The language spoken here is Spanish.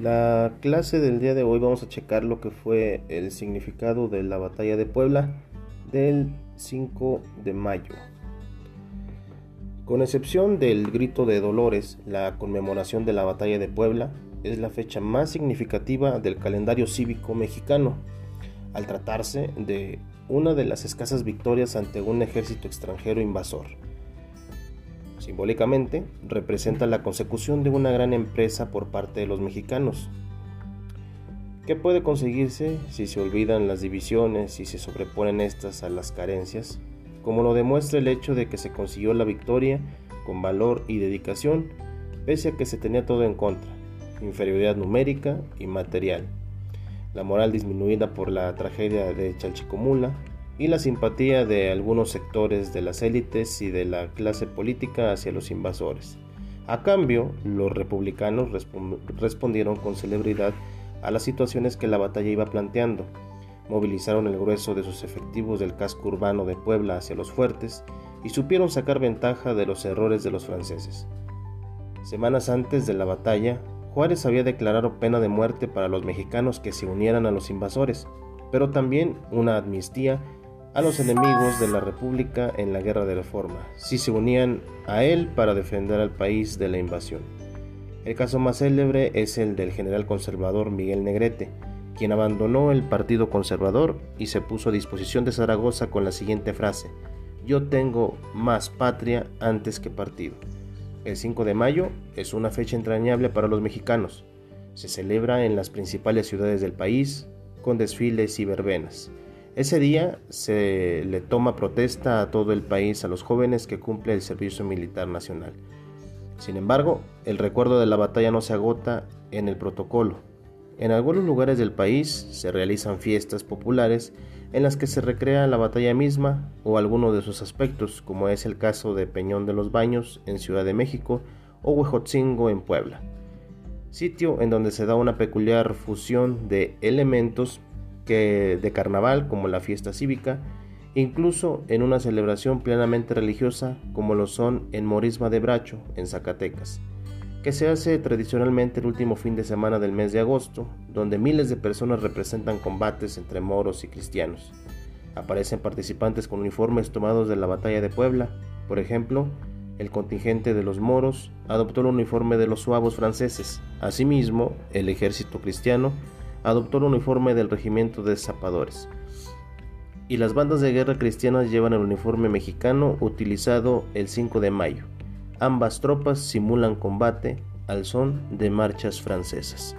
La clase del día de hoy vamos a checar lo que fue el significado de la batalla de Puebla del 5 de mayo. Con excepción del grito de Dolores, la conmemoración de la batalla de Puebla es la fecha más significativa del calendario cívico mexicano, al tratarse de una de las escasas victorias ante un ejército extranjero invasor. Simbólicamente, representa la consecución de una gran empresa por parte de los mexicanos. ¿Qué puede conseguirse si se olvidan las divisiones y se sobreponen estas a las carencias? Como lo demuestra el hecho de que se consiguió la victoria con valor y dedicación, pese a que se tenía todo en contra, inferioridad numérica y material, la moral disminuida por la tragedia de Chalchicomula, y la simpatía de algunos sectores de las élites y de la clase política hacia los invasores. A cambio, los republicanos respondieron con celebridad a las situaciones que la batalla iba planteando. Movilizaron el grueso de sus efectivos del casco urbano de Puebla hacia los fuertes y supieron sacar ventaja de los errores de los franceses. Semanas antes de la batalla, Juárez había declarado pena de muerte para los mexicanos que se unieran a los invasores, pero también una amnistía a los enemigos de la República en la Guerra de Reforma, si se unían a él para defender al país de la invasión. El caso más célebre es el del general conservador Miguel Negrete, quien abandonó el Partido Conservador y se puso a disposición de Zaragoza con la siguiente frase, yo tengo más patria antes que partido. El 5 de mayo es una fecha entrañable para los mexicanos. Se celebra en las principales ciudades del país con desfiles y verbenas. Ese día se le toma protesta a todo el país a los jóvenes que cumplen el servicio militar nacional. Sin embargo, el recuerdo de la batalla no se agota en el protocolo. En algunos lugares del país se realizan fiestas populares en las que se recrea la batalla misma o alguno de sus aspectos, como es el caso de Peñón de los Baños en Ciudad de México o Huejotzingo en Puebla, sitio en donde se da una peculiar fusión de elementos de carnaval como la fiesta cívica, incluso en una celebración plenamente religiosa como lo son en Morisma de Bracho, en Zacatecas, que se hace tradicionalmente el último fin de semana del mes de agosto, donde miles de personas representan combates entre moros y cristianos. Aparecen participantes con uniformes tomados de la batalla de Puebla, por ejemplo, el contingente de los moros adoptó el uniforme de los suavos franceses. Asimismo, el ejército cristiano adoptó el uniforme del regimiento de zapadores. Y las bandas de guerra cristianas llevan el uniforme mexicano utilizado el 5 de mayo. Ambas tropas simulan combate al son de marchas francesas.